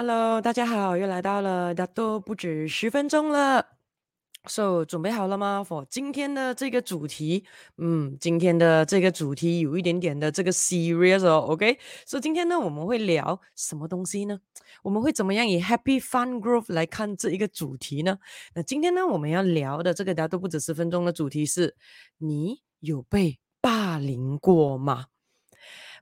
Hello，大家好，又来到了大多不止十分钟了。So，准备好了吗？For 今天的这个主题，嗯，今天的这个主题有一点点的这个 serious 哦，OK？所以今天呢，我们会聊什么东西呢？我们会怎么样以 Happy Fun Growth 来看这一个主题呢？那今天呢，我们要聊的这个大多不止十分钟的主题是：你有被霸凌过吗？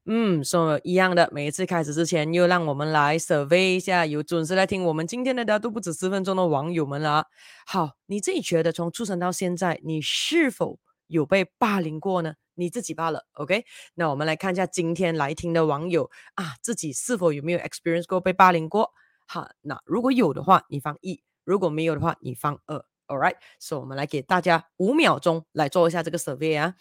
嗯，说一样的，每一次开始之前，又让我们来 survey 一下有准时来听我们今天的大多不止十分钟的网友们了。好，你自己觉得从出生到现在，你是否有被霸凌过呢？你自己罢了，OK？那我们来看一下今天来听的网友啊，自己是否有没有 experience 过被霸凌过？好，那如果有的话，你放一；如果没有的话，你放二。All right，所以我们来给大家五秒钟来做一下这个 survey 啊，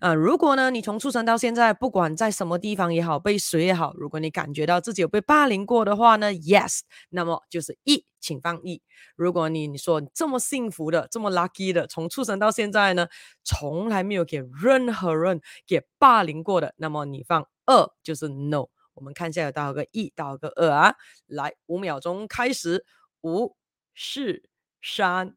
啊，如果呢你从出生到现在，不管在什么地方也好，被谁也好，如果你感觉到自己有被霸凌过的话呢，Yes，那么就是一，请放一。如果你你说这么幸福的，这么 lucky 的，从出生到现在呢，从来没有给任何人给霸凌过的，那么你放二，就是 No。我们看一下有多少个一，多少个二啊？来，五秒钟开始，五、四、三。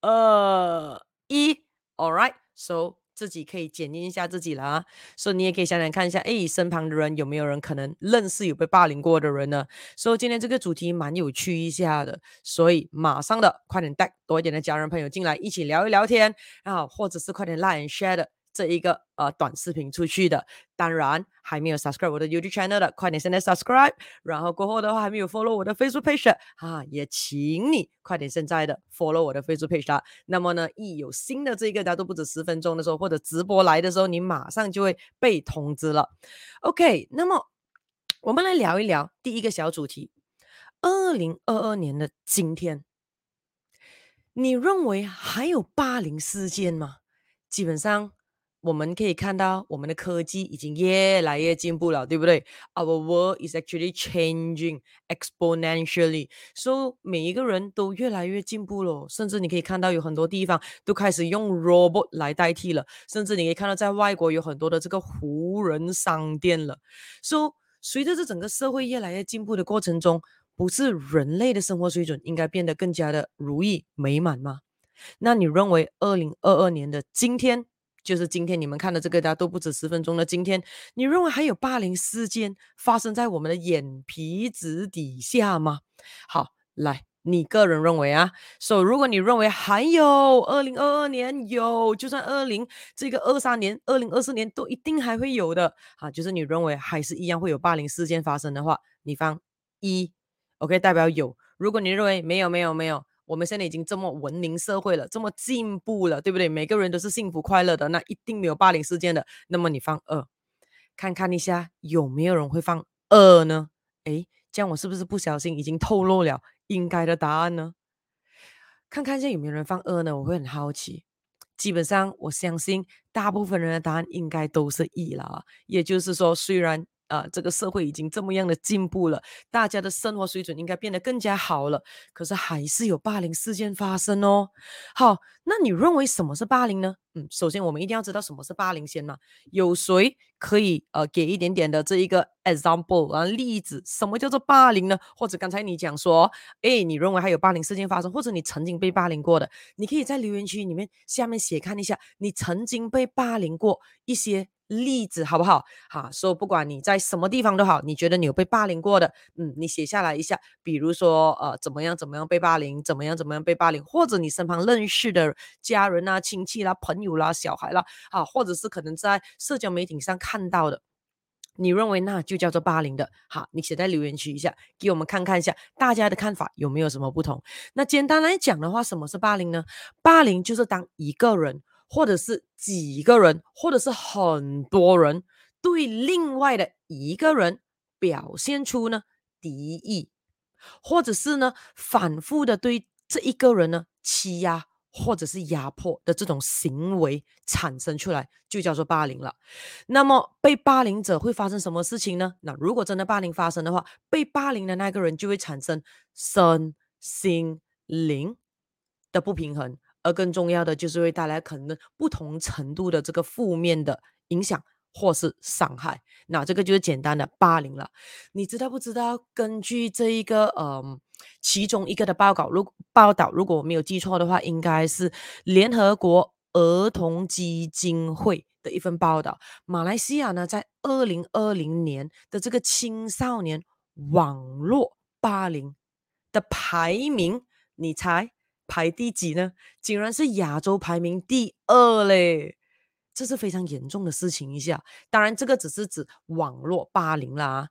二一，All right，so 自己可以检验一下自己了啊。所以你也可以想想看一下，哎，身旁的人有没有人可能认识有被霸凌过的人呢？所以今天这个主题蛮有趣一下的，所以马上的快点带多一点的家人朋友进来一起聊一聊天啊，或者是快点 like share 的。这一个呃短视频出去的，当然还没有 subscribe 我的 YouTube channel 的，快点现在 subscribe，然后过后的话还没有 follow 我的 Facebook page 啊，也请你快点现在的 follow 我的 Facebook page 啊。那么呢，一有新的这个大家都不止十分钟的时候，或者直播来的时候，你马上就会被通知了。OK，那么我们来聊一聊第一个小主题：二零二二年的今天，你认为还有霸凌事件吗？基本上。我们可以看到，我们的科技已经越来越进步了，对不对？Our world is actually changing exponentially，所以每一个人都越来越进步了。甚至你可以看到，有很多地方都开始用 robot 来代替了。甚至你可以看到，在外国有很多的这个无人商店了。所以随着这整个社会越来越进步的过程中，不是人类的生活水准应该变得更加的如意美满吗？那你认为二零二二年的今天？就是今天你们看的这个，大家都不止十分钟的今天，你认为还有霸凌事件发生在我们的眼皮子底下吗？好，来，你个人认为啊，所以如果你认为还有二零二二年有，就算二零这个二三年、二零二四年都一定还会有的啊，就是你认为还是一样会有霸凌事件发生的话，你放一，OK，代表有。如果你认为没有，没有，没有。我们现在已经这么文明社会了，这么进步了，对不对？每个人都是幸福快乐的，那一定没有霸凌事件的。那么你放二，看看一下有没有人会放二呢？诶，这样我是不是不小心已经透露了应该的答案呢？看看一下有没有人放二呢？我会很好奇。基本上我相信大部分人的答案应该都是一了。也就是说，虽然。啊、这个社会已经这么样的进步了，大家的生活水准应该变得更加好了，可是还是有霸凌事件发生哦。好，那你认为什么是霸凌呢？嗯，首先我们一定要知道什么是霸凌先嘛。有谁可以呃给一点点的这一个 example 啊例子？什么叫做霸凌呢？或者刚才你讲说，诶，你认为还有霸凌事件发生，或者你曾经被霸凌过的，你可以在留言区里面下面写看一下，你曾经被霸凌过一些。例子好不好？好，说不管你在什么地方都好，你觉得你有被霸凌过的，嗯，你写下来一下。比如说，呃，怎么样怎么样被霸凌，怎么样怎么样被霸凌，或者你身旁认识的家人啊、亲戚啦、朋友啦、小孩啦，啊，或者是可能在社交媒体上看到的，你认为那就叫做霸凌的，好，你写在留言区一下，给我们看看一下大家的看法有没有什么不同。那简单来讲的话，什么是霸凌呢？霸凌就是当一个人。或者是几个人，或者是很多人对另外的一个人表现出呢敌意，或者是呢反复的对这一个人呢欺压或者是压迫的这种行为产生出来，就叫做霸凌了。那么被霸凌者会发生什么事情呢？那如果真的霸凌发生的话，被霸凌的那个人就会产生身心灵的不平衡。而更重要的就是会带来可能不同程度的这个负面的影响或是伤害。那这个就是简单的霸凌了。你知道不知道？根据这一个呃，其中一个的报告，如报道，如果我没有记错的话，应该是联合国儿童基金会的一份报道。马来西亚呢，在二零二零年的这个青少年网络霸凌的排名，你猜排第几呢？竟然是亚洲排名第二嘞！这是非常严重的事情一下，当然这个只是指网络霸凌啦。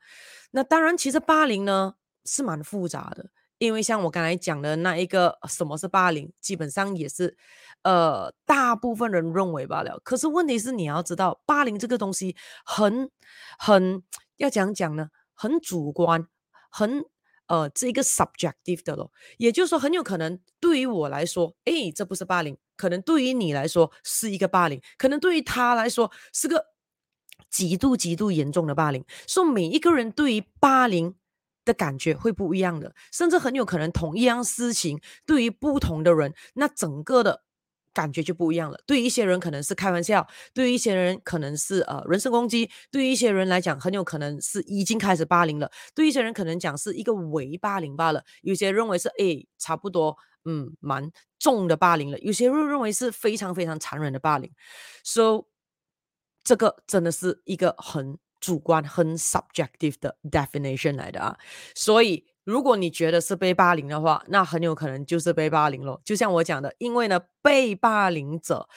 那当然，其实霸凌呢是蛮复杂的，因为像我刚才讲的那一个什么是霸凌，基本上也是呃大部分人认为罢了。可是问题是你要知道，霸凌这个东西很很要讲讲呢，很主观，很。呃，这一个 subjective 的咯，也就是说，很有可能对于我来说，诶，这不是霸凌；可能对于你来说是一个霸凌，可能对于他来说是个极度极度严重的霸凌。所以每一个人对于霸凌的感觉会不一样的，甚至很有可能同一样事情，对于不同的人，那整个的。感觉就不一样了。对于一些人可能是开玩笑，对于一些人可能是呃人身攻击，对于一些人来讲很有可能是已经开始霸凌了，对于一些人可能讲是一个伪霸凌罢了。有些认为是诶差不多嗯蛮重的霸凌了，有些人认为是非常非常残忍的霸凌。So 这个真的是一个很主观、很 subjective 的 definition 来的啊，所以。如果你觉得是被霸凌的话，那很有可能就是被霸凌了。就像我讲的，因为呢，被霸凌者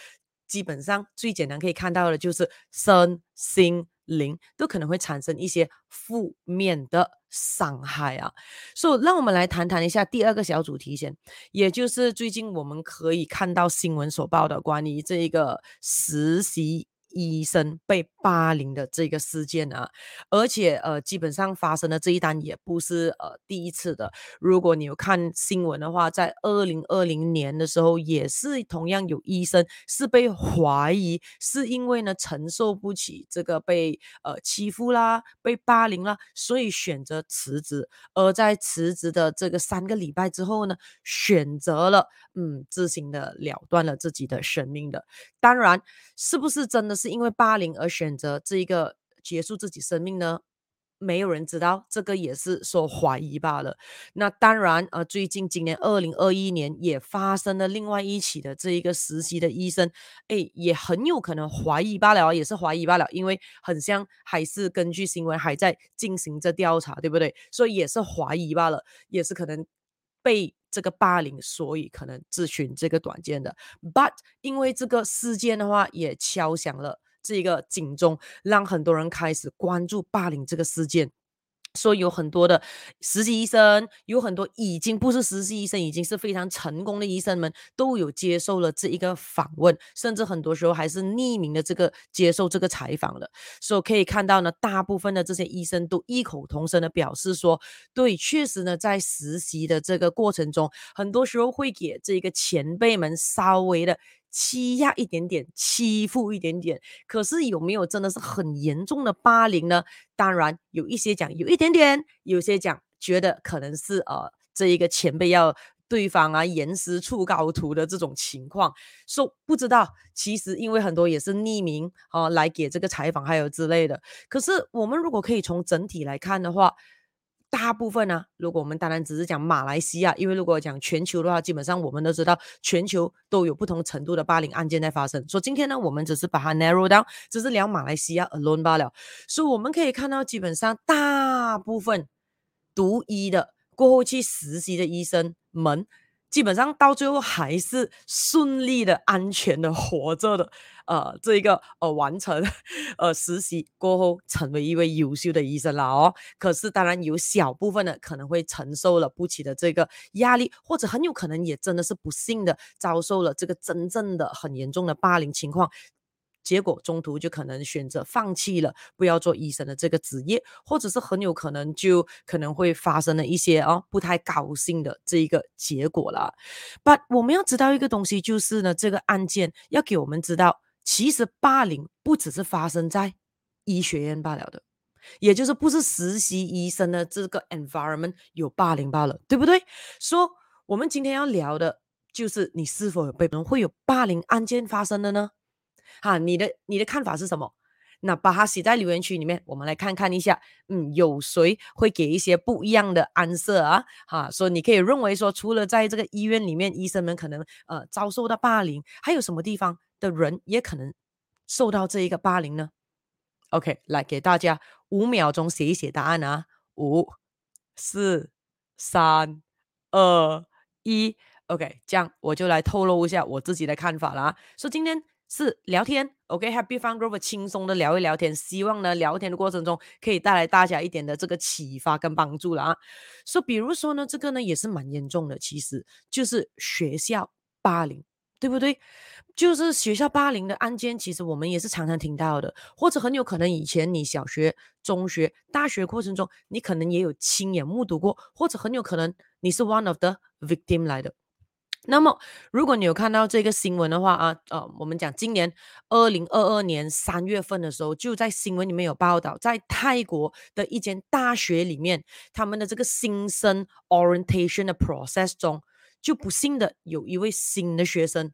基本上最简单可以看到的就是身心灵都可能会产生一些负面的伤害啊。所以，让我们来谈谈一下第二个小主题先，也就是最近我们可以看到新闻所报的关于这一个实习。医生被霸凌的这个事件啊，而且呃，基本上发生的这一单也不是呃第一次的。如果你有看新闻的话，在二零二零年的时候，也是同样有医生是被怀疑是因为呢承受不起这个被呃欺负啦、被霸凌啦，所以选择辞职。而在辞职的这个三个礼拜之后呢，选择了嗯自行的了断了自己的生命的。当然，是不是真的？是因为霸凌而选择这一个结束自己生命呢？没有人知道，这个也是说怀疑罢了。那当然，呃，最近今年二零二一年也发生了另外一起的这一个实习的医生，诶，也很有可能怀疑罢了，也是怀疑罢了，因为很像还是根据新闻还在进行着调查，对不对？所以也是怀疑罢了，也是可能被。这个霸凌，所以可能咨询这个短见的。But 因为这个事件的话，也敲响了这个警钟，让很多人开始关注霸凌这个事件。说有很多的实习医生，有很多已经不是实习医生，已经是非常成功的医生们，都有接受了这一个访问，甚至很多时候还是匿名的这个接受这个采访的。所以可以看到呢，大部分的这些医生都异口同声的表示说，对，确实呢，在实习的这个过程中，很多时候会给这个前辈们稍微的。欺压一点点，欺负一点点，可是有没有真的是很严重的霸凌呢？当然有一些讲有一点点，有些讲觉得可能是呃这一个前辈要对方啊严师出高徒的这种情况，说、不知道。其实因为很多也是匿名啊、呃、来给这个采访还有之类的，可是我们如果可以从整体来看的话。大部分呢、啊，如果我们当然只是讲马来西亚，因为如果讲全球的话，基本上我们都知道全球都有不同程度的霸凌案件在发生。所以今天呢，我们只是把它 narrow down，只是聊马来西亚 alone 罢了。所以我们可以看到，基本上大部分读医的过后去实习的医生们。基本上到最后还是顺利的、安全的活着的，呃，这一个呃完成 呃实习过后成为一位优秀的医生了哦。可是当然有小部分的可能会承受了不起的这个压力，或者很有可能也真的是不幸的遭受了这个真正的很严重的霸凌情况。结果中途就可能选择放弃了，不要做医生的这个职业，或者是很有可能就可能会发生了一些哦不太高兴的这一个结果了。But 我们要知道一个东西，就是呢，这个案件要给我们知道，其实霸凌不只是发生在医学院罢了的，也就是不是实习医生的这个 environment 有霸凌罢了，对不对？说、我们今天要聊的就是你是否有被人会有霸凌案件发生的呢？哈，你的你的看法是什么？那把它写在留言区里面，我们来看看一下，嗯，有谁会给一些不一样的 answer 啊？哈，说你可以认为说，除了在这个医院里面，医生们可能呃遭受到霸凌，还有什么地方的人也可能受到这一个霸凌呢？OK，来给大家五秒钟写一写答案啊，五、四、三、二、一，OK，这样我就来透露一下我自己的看法啦。所以今天。是聊天，OK，Happy Fun Group 轻松的聊一聊天，希望呢聊天的过程中可以带来大家一点的这个启发跟帮助了啊。所以比如说呢，这个呢也是蛮严重的，其实就是学校霸凌，对不对？就是学校霸凌的案件，其实我们也是常常听到的，或者很有可能以前你小学、中学、大学过程中，你可能也有亲眼目睹过，或者很有可能你是 one of the victim 来的。那么，如果你有看到这个新闻的话啊，呃，我们讲今年二零二二年三月份的时候，就在新闻里面有报道，在泰国的一间大学里面，他们的这个新生 orientation 的 process 中，就不幸的有一位新的学生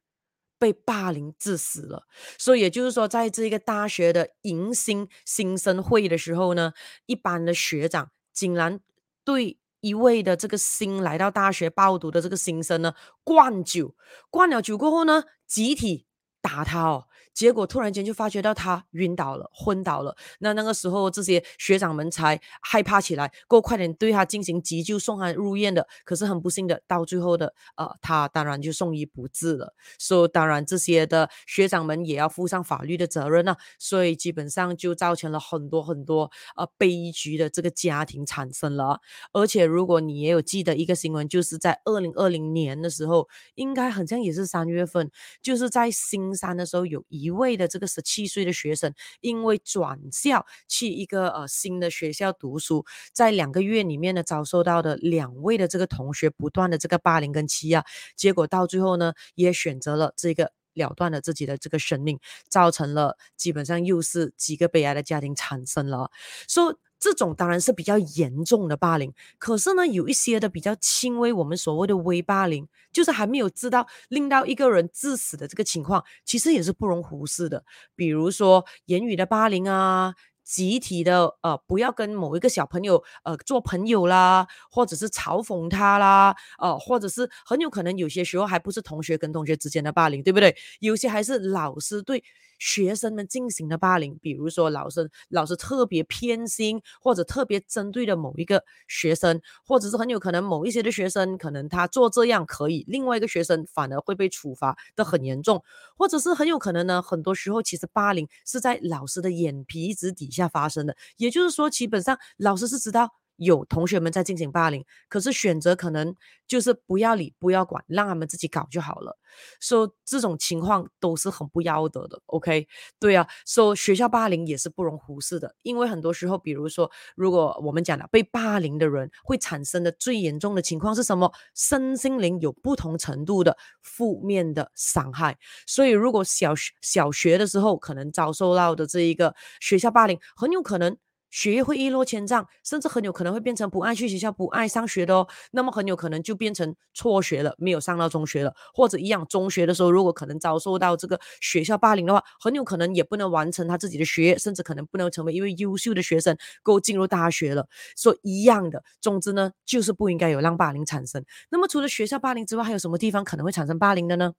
被霸凌致死了。所以也就是说，在这个大学的迎新新生会的时候呢，一般的学长竟然对。一位的这个新来到大学报读的这个新生呢，灌酒，灌了酒过后呢，集体打他哦。结果突然间就发觉到他晕倒了，昏倒了。那那个时候，这些学长们才害怕起来，过快点对他进行急救，送他入院的。可是很不幸的，到最后的，呃，他当然就送医不治了。所以当然这些的学长们也要负上法律的责任啊。所以基本上就造成了很多很多呃悲剧的这个家庭产生了。而且如果你也有记得一个新闻，就是在二零二零年的时候，应该好像也是三月份，就是在新山的时候有一。一位的这个十七岁的学生，因为转校去一个呃新的学校读书，在两个月里面呢，遭受到的两位的这个同学不断的这个霸凌跟欺压，结果到最后呢，也选择了这个了断了自己的这个生命，造成了基本上又是几个悲哀的家庭产生了，说、so,。这种当然是比较严重的霸凌，可是呢，有一些的比较轻微，我们所谓的微霸凌，就是还没有知道令到一个人致死的这个情况，其实也是不容忽视的。比如说言语的霸凌啊，集体的呃，不要跟某一个小朋友呃做朋友啦，或者是嘲讽他啦，呃，或者是很有可能有些时候还不是同学跟同学之间的霸凌，对不对？有些还是老师对。学生们进行的霸凌，比如说老师老师特别偏心，或者特别针对的某一个学生，或者是很有可能某一些的学生，可能他做这样可以，另外一个学生反而会被处罚的很严重，或者是很有可能呢，很多时候其实霸凌是在老师的眼皮子底下发生的，也就是说，基本上老师是知道。有同学们在进行霸凌，可是选择可能就是不要理、不要管，让他们自己搞就好了。说、这种情况都是很不要得的。OK，对啊，说、学校霸凌也是不容忽视的，因为很多时候，比如说，如果我们讲了被霸凌的人会产生的最严重的情况是什么？身心灵有不同程度的负面的伤害。所以，如果小学小学的时候可能遭受到的这一个学校霸凌，很有可能。学业会一落千丈，甚至很有可能会变成不爱去学校、不爱上学的哦。那么很有可能就变成辍学了，没有上到中学了，或者一样，中学的时候如果可能遭受到这个学校霸凌的话，很有可能也不能完成他自己的学业，甚至可能不能成为一位优秀的学生，够进入大学了。所以一样的，总之呢，就是不应该有让霸凌产生。那么除了学校霸凌之外，还有什么地方可能会产生霸凌的呢？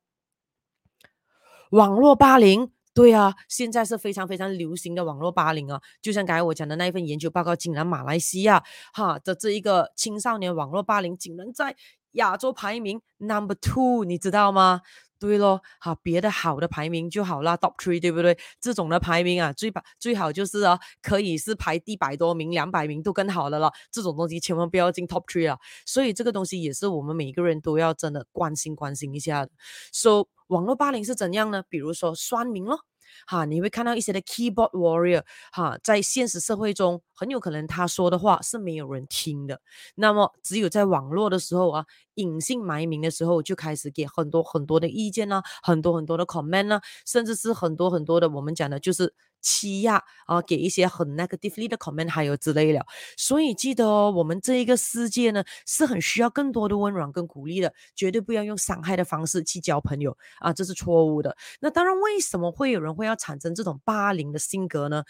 网络霸凌。对啊，现在是非常非常流行的网络霸凌啊，就像刚才我讲的那一份研究报告，竟然马来西亚哈的这一个青少年网络霸凌，竟然在亚洲排名 number two，你知道吗？对咯，好，别的好的排名就好啦，top three 对不对？这种的排名啊，最把最好就是啊，可以是排一百多名、两百名都更好的了。这种东西千万不要进 top three 啊，所以这个东西也是我们每个人都要真的关心关心一下的。So 网络霸凌是怎样呢？比如说酸民咯，哈，你会看到一些的 keyboard warrior，哈，在现实社会中很有可能他说的话是没有人听的，那么只有在网络的时候啊，隐姓埋名的时候就开始给很多很多的意见啊，很多很多的 comment 啊，甚至是很多很多的我们讲的就是。欺压啊，给一些很 negatively 的 comment，还有之类的。所以记得哦，我们这一个世界呢，是很需要更多的温暖跟鼓励的，绝对不要用伤害的方式去交朋友啊，这是错误的。那当然，为什么会有人会要产生这种霸凌的性格呢？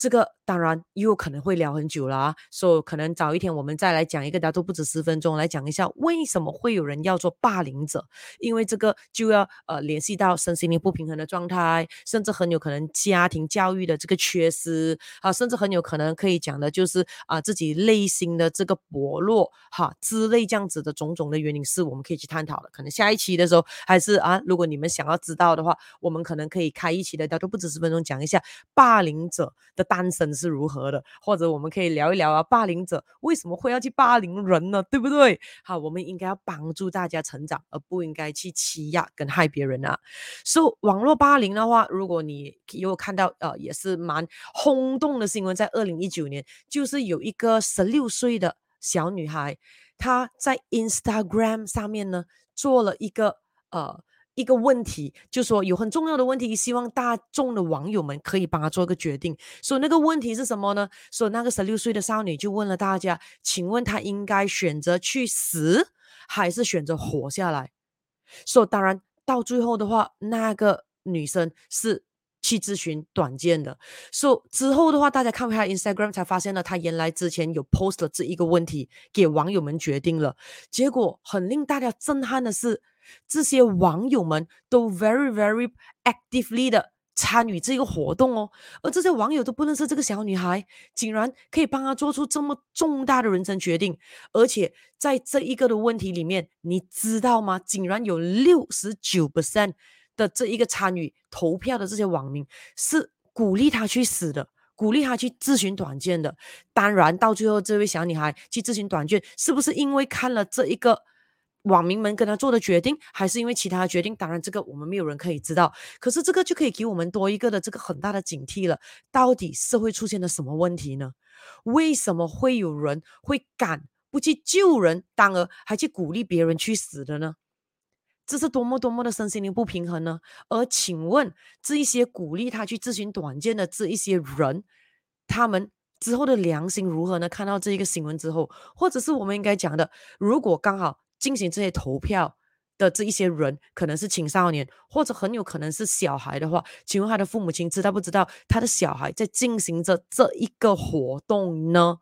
这个当然又可能会聊很久了啊，所以可能早一天我们再来讲一个，大家都不止十分钟来讲一下为什么会有人要做霸凌者，因为这个就要呃联系到身心灵不平衡的状态，甚至很有可能家庭教育的这个缺失啊，甚至很有可能可以讲的就是啊自己内心的这个薄弱哈之类这样子的种种的原因是我们可以去探讨的。可能下一期的时候还是啊，如果你们想要知道的话，我们可能可以开一期的，大家都不止十分钟讲一下霸凌者的。单身是如何的，或者我们可以聊一聊啊，霸凌者为什么会要去霸凌人呢？对不对？好，我们应该要帮助大家成长，而不应该去欺压跟害别人啊。所以网络霸凌的话，如果你有看到呃，也是蛮轰动的新闻，在二零一九年，就是有一个十六岁的小女孩，她在 Instagram 上面呢做了一个呃。一个问题，就说有很重要的问题，希望大众的网友们可以帮他做一个决定。说那个问题是什么呢？说那个十六岁的少女就问了大家，请问她应该选择去死，还是选择活下来？说当然到最后的话，那个女生是去咨询短见的。说之后的话，大家看回她 Instagram 才发现了，她原来之前有 post 了这一个问题给网友们决定了。结果很令大家震撼的是。这些网友们都 very very actively 的参与这个活动哦，而这些网友都不认识这个小女孩，竟然可以帮她做出这么重大的人生决定，而且在这一个的问题里面，你知道吗？竟然有六十九 percent 的这一个参与投票的这些网民是鼓励她去死的，鼓励她去咨询短见的。当然，到最后这位小女孩去咨询短见，是不是因为看了这一个？网民们跟他做的决定，还是因为其他的决定？当然，这个我们没有人可以知道。可是这个就可以给我们多一个的这个很大的警惕了。到底社会出现了什么问题呢？为什么会有人会敢不去救人，当而还去鼓励别人去死的呢？这是多么多么的身心灵不平衡呢？而请问这一些鼓励他去咨询短见的这一些人，他们之后的良心如何呢？看到这一个新闻之后，或者是我们应该讲的，如果刚好。进行这些投票的这一些人，可能是青少年，或者很有可能是小孩的话，请问他的父母亲知道不知道他的小孩在进行着这一个活动呢？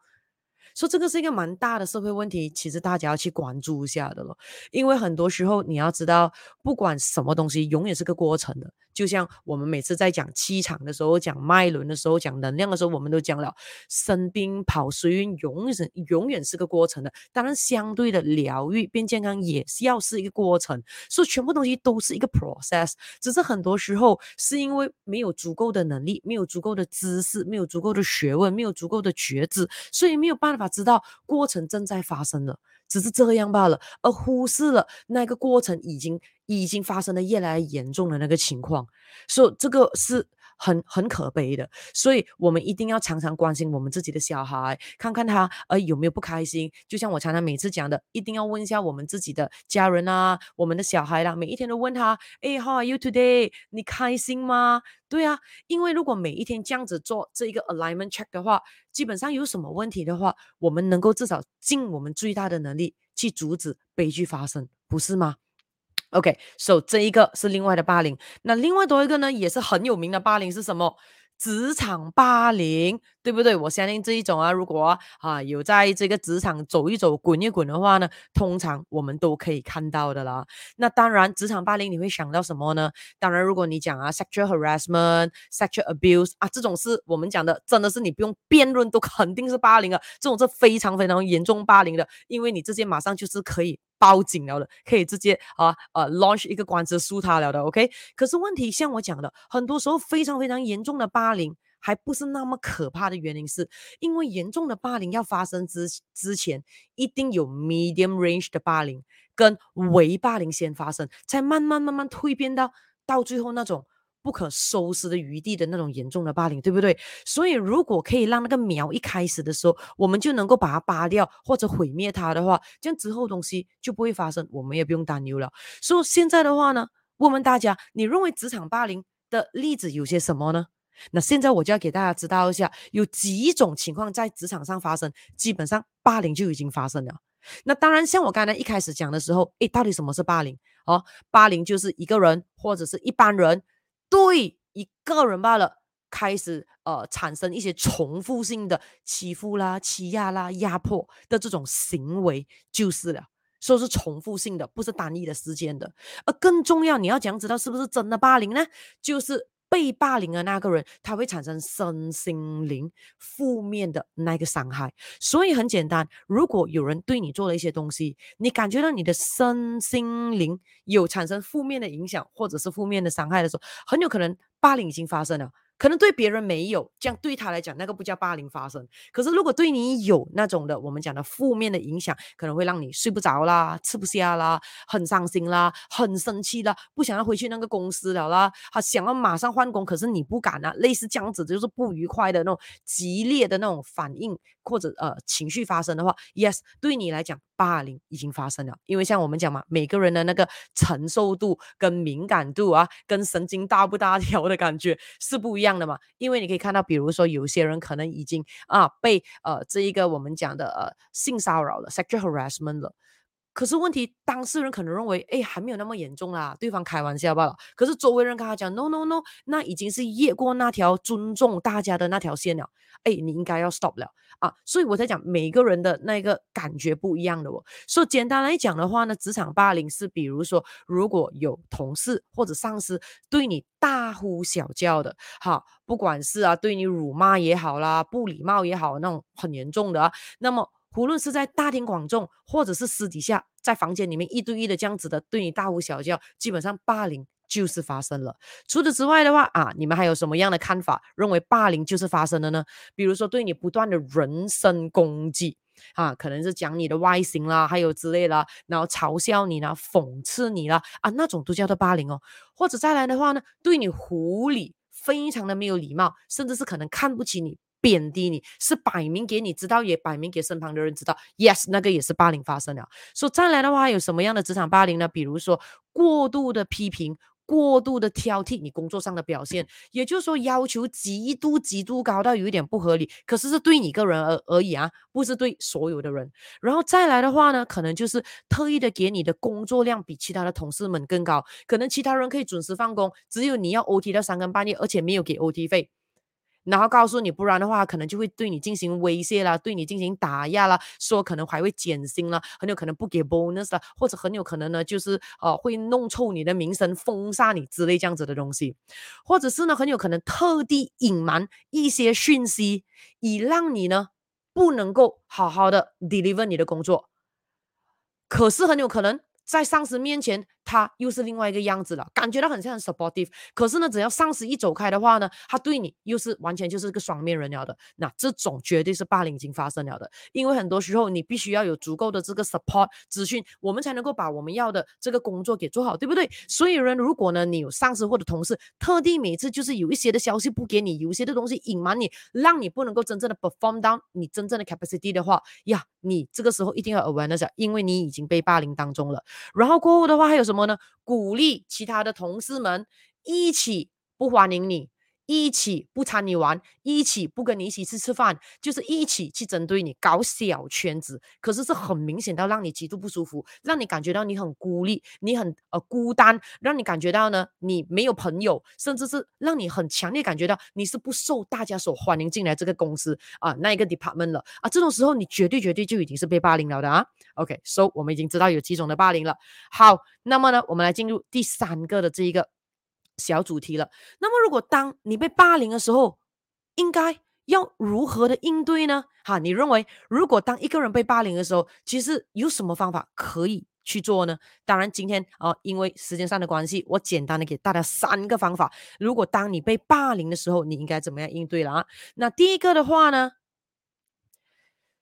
说这个是一个蛮大的社会问题，其实大家要去关注一下的了。因为很多时候你要知道，不管什么东西，永远是个过程的。就像我们每次在讲气场的时候、讲脉轮的时候、讲能量的时候，我们都讲了，生病跑衰运永远永远是个过程的。当然，相对的疗愈变健康也是要是一个过程。所以全部东西都是一个 process，只是很多时候是因为没有足够的能力、没有足够的知识、没有足够的学问、没有足够的觉知，所以没有办法。知道过程正在发生了，只是这样罢了，而忽视了那个过程已经已经发生的越来越严重的那个情况，所以这个是。很很可悲的，所以我们一定要常常关心我们自己的小孩，看看他呃有没有不开心。就像我常常每次讲的，一定要问一下我们自己的家人啊，我们的小孩啦，每一天都问他，哎，How are you today？你开心吗？对啊，因为如果每一天这样子做这一个 alignment check 的话，基本上有什么问题的话，我们能够至少尽我们最大的能力去阻止悲剧发生，不是吗？OK，so、这一个是另外的霸凌，那另外多一个呢，也是很有名的霸凌是什么？职场霸凌，对不对？我相信这一种啊，如果啊有在这个职场走一走、滚一滚的话呢，通常我们都可以看到的啦。那当然，职场霸凌你会想到什么呢？当然，如果你讲啊，sexual harassment、sexual abuse 啊，这种是我们讲的，真的是你不用辩论都 肯定是霸凌啊，这种是非常非常严重霸凌的，因为你直接马上就是可以。报警了的，可以直接啊呃 launch 一个官司诉他了的，OK。可是问题像我讲的，很多时候非常非常严重的霸凌，还不是那么可怕的原因是，因为严重的霸凌要发生之之前，一定有 medium range 的霸凌跟微霸凌先发生，才慢慢慢慢蜕变到到最后那种。不可收拾的余地的那种严重的霸凌，对不对？所以如果可以让那个苗一开始的时候，我们就能够把它拔掉或者毁灭它的话，这样之后东西就不会发生，我们也不用担忧了。所以现在的话呢，问问大家，你认为职场霸凌的例子有些什么呢？那现在我就要给大家知道一下，有几种情况在职场上发生，基本上霸凌就已经发生了。那当然，像我刚才一开始讲的时候，诶，到底什么是霸凌？哦，霸凌就是一个人或者是一般人对一个人罢了，开始呃产生一些重复性的欺负啦、欺压啦、压迫的这种行为就是了。说是重复性的，不是单一的事件的。而更重要，你要讲知道是不是真的霸凌呢？就是。被霸凌的那个人，他会产生身心灵负面的那个伤害。所以很简单，如果有人对你做了一些东西，你感觉到你的身心灵有产生负面的影响，或者是负面的伤害的时候，很有可能霸凌已经发生了。可能对别人没有，这样对他来讲，那个不叫霸凌发生。可是如果对你有那种的，我们讲的负面的影响，可能会让你睡不着啦，吃不下啦，很伤心啦，很生气啦，不想要回去那个公司了啦，他想要马上换工，可是你不敢啊，类似这样子就是不愉快的那种激烈的那种反应或者呃情绪发生的话，yes，对你来讲，霸凌已经发生了。因为像我们讲嘛，每个人的那个承受度跟敏感度啊，跟神经大不大调的感觉是不一。样的嘛，因为你可以看到，比如说有些人可能已经啊被呃这一个我们讲的呃性骚扰了 （sexual harassment） 了，可是问题当事人可能认为，哎，还没有那么严重啦，对方开玩笑罢了。可是周围人跟他讲，no no no，那已经是越过那条尊重大家的那条线了，哎，你应该要 stop 了。啊，所以我在讲每个人的那个感觉不一样的哦。所以简单来讲的话呢，职场霸凌是比如说，如果有同事或者上司对你大呼小叫的，哈，不管是啊对你辱骂也好啦，不礼貌也好，那种很严重的啊，那么无论是在大庭广众，或者是私底下在房间里面一对一的这样子的对你大呼小叫，基本上霸凌。就是发生了。除此之外的话啊，你们还有什么样的看法？认为霸凌就是发生的呢？比如说对你不断的人身攻击啊，可能是讲你的外形啦，还有之类的，然后嘲笑你啦，讽刺你啦啊，那种都叫做霸凌哦。或者再来的话呢，对你狐狸非常的没有礼貌，甚至是可能看不起你、贬低你，是摆明给你知道，也摆明给身旁的人知道。Yes，那个也是霸凌发生了。所再来的话，有什么样的职场霸凌呢？比如说过度的批评。过度的挑剔你工作上的表现，也就是说要求极度极度高到有一点不合理，可是是对你个人而而已啊，不是对所有的人。然后再来的话呢，可能就是特意的给你的工作量比其他的同事们更高，可能其他人可以准时放工，只有你要 OT 到三更半夜，而且没有给 OT 费。然后告诉你，不然的话，可能就会对你进行威胁啦，对你进行打压啦，说可能还会减薪啦，很有可能不给 bonus 啦，或者很有可能呢，就是呃会弄臭你的名声，封杀你之类这样子的东西，或者是呢，很有可能特地隐瞒一些讯息，以让你呢不能够好好的 deliver 你的工作，可是很有可能。在上司面前，他又是另外一个样子了，感觉到很像很 supportive。可是呢，只要上司一走开的话呢，他对你又是完全就是个双面人了的。那这种绝对是霸凌已经发生了的，因为很多时候你必须要有足够的这个 support 资讯，我们才能够把我们要的这个工作给做好，对不对？所以呢，如果呢你有上司或者同事特地每次就是有一些的消息不给你，有一些的东西隐瞒你，让你不能够真正的 perform down 你真正的 capacity 的话，呀，你这个时候一定要 awareness，因为你已经被霸凌当中了。然后过后的话还有什么呢？鼓励其他的同事们一起不欢迎你。一起不参你玩，一起不跟你一起吃吃饭，就是一起去针对你搞小圈子，可是是很明显到让你极度不舒服，让你感觉到你很孤立，你很呃孤单，让你感觉到呢你没有朋友，甚至是让你很强烈感觉到你是不受大家所欢迎进来这个公司啊那一个 department 了啊，这种时候你绝对绝对就已经是被霸凌了的啊。OK，so 我们已经知道有几种的霸凌了。好，那么呢，我们来进入第三个的这一个。小主题了。那么，如果当你被霸凌的时候，应该要如何的应对呢？哈，你认为，如果当一个人被霸凌的时候，其实有什么方法可以去做呢？当然，今天啊、因为时间上的关系，我简单的给大家三个方法。如果当你被霸凌的时候，你应该怎么样应对了啊？那第一个的话呢，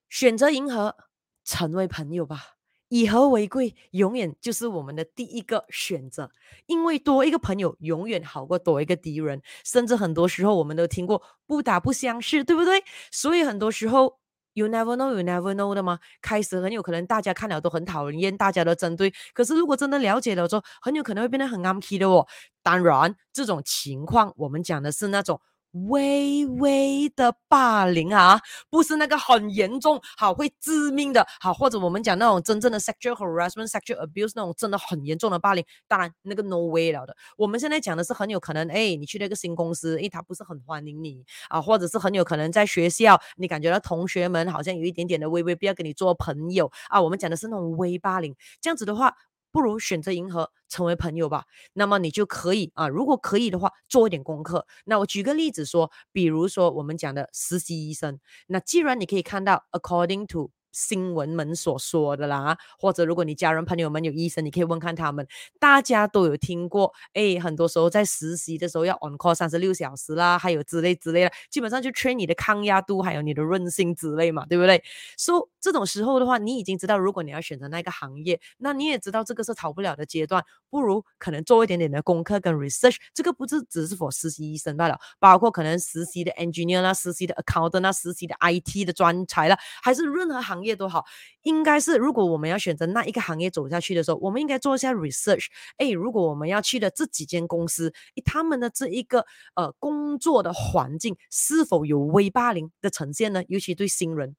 选择迎合，成为朋友吧。以和为贵，永远就是我们的第一个选择。因为多一个朋友，永远好过多一个敌人。甚至很多时候，我们都听过“不打不相识”，对不对？所以很多时候，you never know, you never know 的嘛。开始很有可能大家看了都很讨厌，大家都针对。可是如果真的了解了之后，很有可能会变得很暗气的哦。当然，这种情况我们讲的是那种微微的霸凌啊，不是那个很严重，好会致命的，好或者我们讲那种真正的 sexual harassment、sexual abuse 那种真的很严重的霸凌，当然那个 no way 了的。我们现在讲的是很有可能，哎，你去了一个新公司，哎，他不是很欢迎你啊，或者是很有可能在学校，你感觉到同学们好像有一点点的微微不要跟你做朋友啊。我们讲的是那种微霸凌，这样子的话。不如选择迎合成为朋友吧，那么你就可以啊，如果可以的话，做一点功课。那我举个例子说，比如说我们讲的实习医生，那既然你可以看到，according to。新闻们所说的啦，或者如果你家人朋友们有医生，你可以问看他们，大家都有听过，哎，很多时候在实习的时候要 on call 三十六小时啦，还有之类之类的，基本上就缺你的抗压度，还有你的韧性之类嘛，对不对？所以这种时候的话，你已经知道，如果你要选择那个行业，那你也知道这个是逃不了的阶段，不如可能做一点点的功课跟 research，这个不是只是否实习医生罢了，包括可能实习的 engineer 啦，实习的 accountant 啦，实习的 IT 的专才啦，还是任何行业。业都好，应该是如果我们要选择那一个行业走下去的时候，我们应该做一下 research。哎，如果我们要去的这几间公司，他们的这一个呃工作的环境是否有微霸凌的呈现呢？尤其对新人。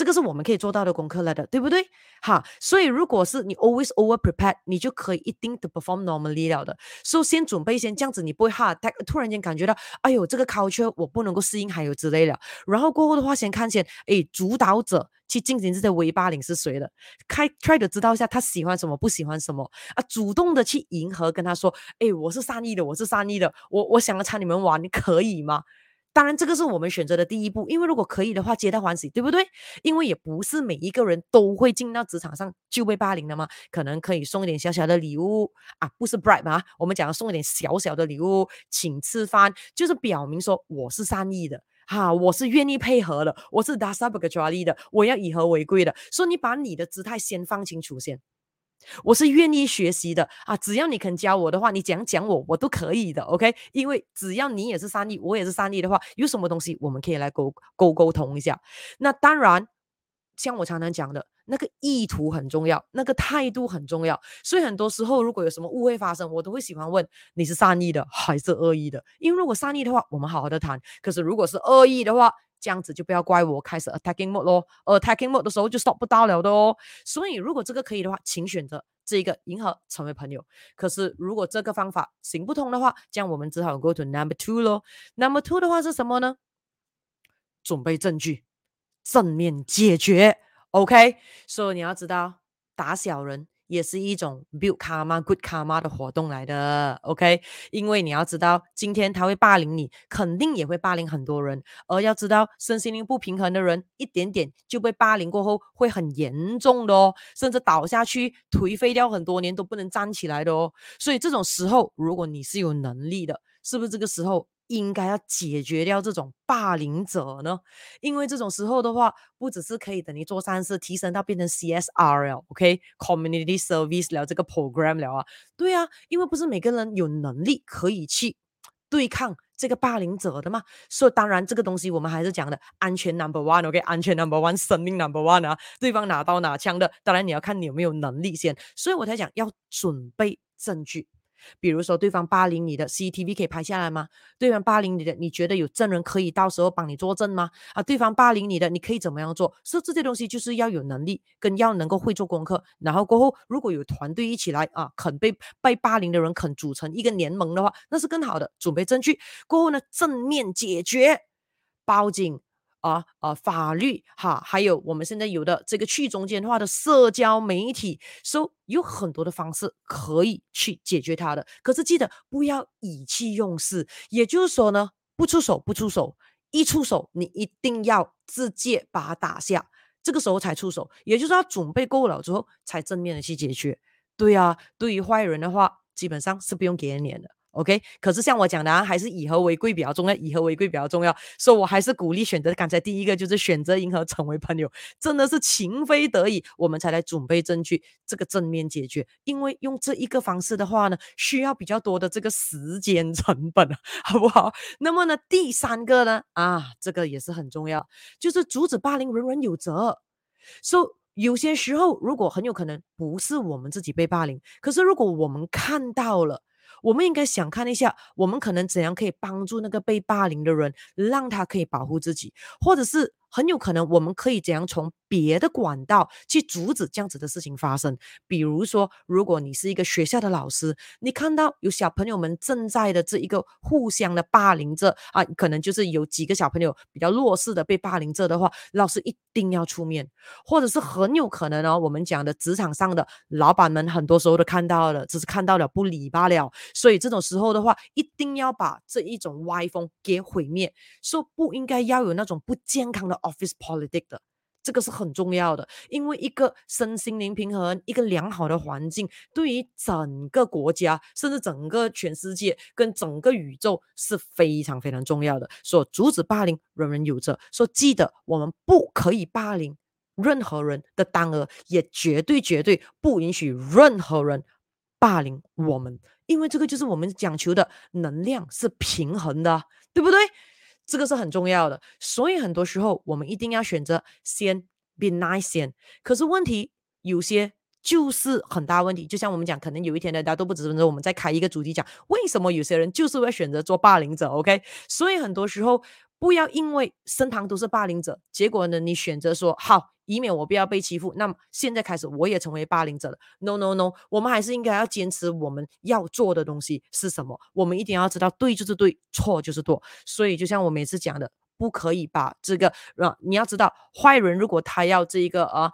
这个是我们可以做到的功课来的，对不对？哈，所以如果是你 always over prepared，你就可以一定的 perform normally 了的。首先准备先这样子，你不会哈，突然间感觉到，哎呦，这个 culture 我不能够适应，还有之类的。然后过后的话，先看先，哎，主导者去进行这些微霸凌是谁的？开 try 的知道一下他喜欢什么，不喜欢什么啊，主动的去迎合，跟他说，哎，我是善意的，我是善意的，我我想要参你们玩，你可以吗？当然，这个是我们选择的第一步，因为如果可以的话，皆大欢喜，对不对？因为也不是每一个人都会进到职场上就被霸凌的嘛，可能可以送一点小小的礼物啊，不是 bribe 嘛，我们讲的送一点小小的礼物，请吃饭，就是表明说我是善意的，哈、我是愿意配合的，我是 dasabegtrali 的，我要以和为贵的，所以你把你的姿态先放清楚先。我是愿意学习的啊，只要你肯教我的话，你讲讲我，我都可以的，OK？因为只要你也是善意，我也是善意的话，有什么东西我们可以来沟沟沟通一下。那当然，像我常常讲的，那个意图很重要，那个态度很重要。所以很多时候，如果有什么误会发生，我都会喜欢问你是善意的还是恶意的？因为如果善意的话，我们好好的谈；可是如果是恶意的话，这样子就不要怪我开始 attacking mode 咯，attacking mode 的时候就 stop 不到了的哦。所以如果这个可以的话，请选择这一个银河成为朋友。可是如果这个方法行不通的话，这样我们只好 go to number two 咯。number two 的话是什么呢？准备证据，正面解决。OK，所以你要知道打小人。也是一种 build karma good karma 的活动来的，OK？因为你要知道，今天他会霸凌你，肯定也会霸凌很多人。而要知道，身心灵不平衡的人，一点点就被霸凌过后，会很严重的哦，甚至倒下去，颓废掉很多年都不能站起来的哦。所以这种时候，如果你是有能力的，是不是这个时候？应该要解决掉这种霸凌者呢，因为这种时候的话，不只是可以等于做善事，提升到变成 CSR L OK Community Service 了这个 Program 了啊，对啊，因为不是每个人有能力可以去对抗这个霸凌者的嘛，所以当然这个东西我们还是讲的安全 Number One，OK，安全 Number One，生命 Number One 啊，对方拿刀拿枪的，当然你要看你有没有能力先，所以我才讲要准备证据。比如说，对方霸凌你的，CTV 可以拍下来吗？对方霸凌你的，你觉得有证人可以到时候帮你作证吗？啊，对方霸凌你的，你可以怎么样做？所以这些东西就是要有能力，跟要能够会做功课。然后过后，如果有团队一起来啊，肯被被霸凌的人肯组成一个联盟的话，那是更好的。准备证据过后呢，正面解决，报警。啊啊！法律哈，还有我们现在有的这个去中间化的社交媒体，所以有很多的方式可以去解决它的。可是记得不要意气用事，也就是说呢，不出手不出手，一出手你一定要直接把它打下，这个时候才出手，也就是要准备够了之后才正面的去解决。对啊，对于坏人的话，基本上是不用给脸的。OK，可是像我讲的啊，还是以和为贵比较重要，以和为贵比较重要，所以我还是鼓励选择刚才第一个，就是选择银河成为朋友，真的是情非得已，我们才来准备证据，这个正面解决。因为用这一个方式的话呢，需要比较多的这个时间成本，好不好？那么呢，第三个呢，啊，这个也是很重要，就是阻止霸凌，人人有责。所以有些时候，如果很有可能不是我们自己被霸凌，可是如果我们看到了。我们应该想看一下，我们可能怎样可以帮助那个被霸凌的人，让他可以保护自己，或者是。很有可能我们可以怎样从别的管道去阻止这样子的事情发生？比如说，如果你是一个学校的老师，你看到有小朋友们正在的这一个互相的霸凌着啊，可能就是有几个小朋友比较弱势的被霸凌着的话，老师一定要出面，或者是很有可能、哦，我们讲的职场上的老板们很多时候都看到了，只是看到了不理罢了。所以这种时候的话，一定要把这一种歪风给毁灭，说不应该要有那种不健康的。Office politic 的这个是很重要的，因为一个身心灵平衡、一个良好的环境，对于整个国家，甚至整个全世界跟整个宇宙是非常非常重要的。说阻止霸凌，人人有责。说记得，我们不可以霸凌任何人的单额，也绝对绝对不允许任何人霸凌我们，因为这个就是我们讲求的能量是平衡的，对不对？这个是很重要的，所以很多时候我们一定要选择先 be nice 先。可是问题有些就是很大问题，就像我们讲，可能有一天呢，大家都不止分钟，我们再开一个主题讲，为什么有些人就是会选择做霸凌者？OK，所以很多时候。不要因为身旁都是霸凌者，结果呢，你选择说好，以免我不要被欺负，那么现在开始我也成为霸凌者了。No No No，我们还是应该要坚持我们要做的东西是什么。我们一定要知道对就是对，错就是错。所以就像我每次讲的，不可以把这个啊，你要知道，坏人如果他要这一个啊，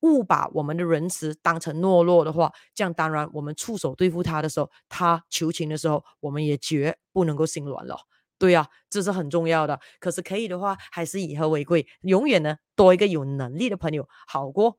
误把我们的仁慈当成懦弱的话，这样当然我们出手对付他的时候，他求情的时候，我们也绝不能够心软了。对呀、这是很重要的。可是可以的话，还是以和为贵。永远呢，多一个有能力的朋友，好过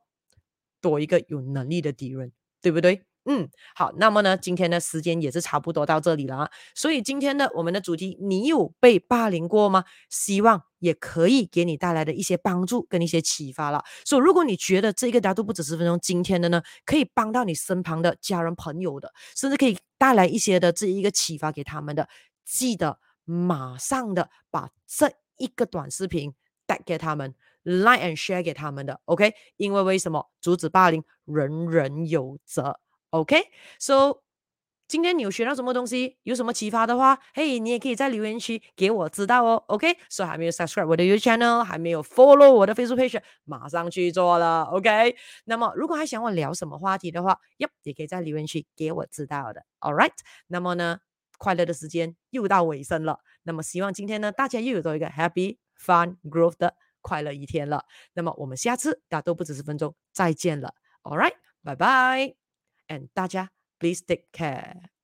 多一个有能力的敌人，对不对？嗯，好。那么呢，今天的时间也是差不多到这里了啊。所以今天呢我们的主题，你有被霸凌过吗？希望也可以给你带来的一些帮助跟一些启发了。所以如果你觉得这个大都不止十分钟，今天的呢，可以帮到你身旁的家人朋友的，甚至可以带来一些的这一个启发给他们的，记得。马上的把这一个短视频带给他们，like and share 给他们的，OK？因为为什么阻止霸凌，人人有责，OK？So 今天你有学到什么东西，有什么启发的话，嘿，你也可以在留言区给我知道哦，OK？So 还没有 subscribe 我的 YouTube channel，还没有 follow 我的 Facebook page，马上去做了，OK？那么如果还想我聊什么话题的话，Yep，也可以在留言区给我知道的，All right？那么呢？快乐的时间又到尾声了，那么希望今天呢，大家又有多一个 happy fun growth 的快乐一天了。那么我们下次大家都不止十分钟再见了 All right，拜拜，And 大家 please take care。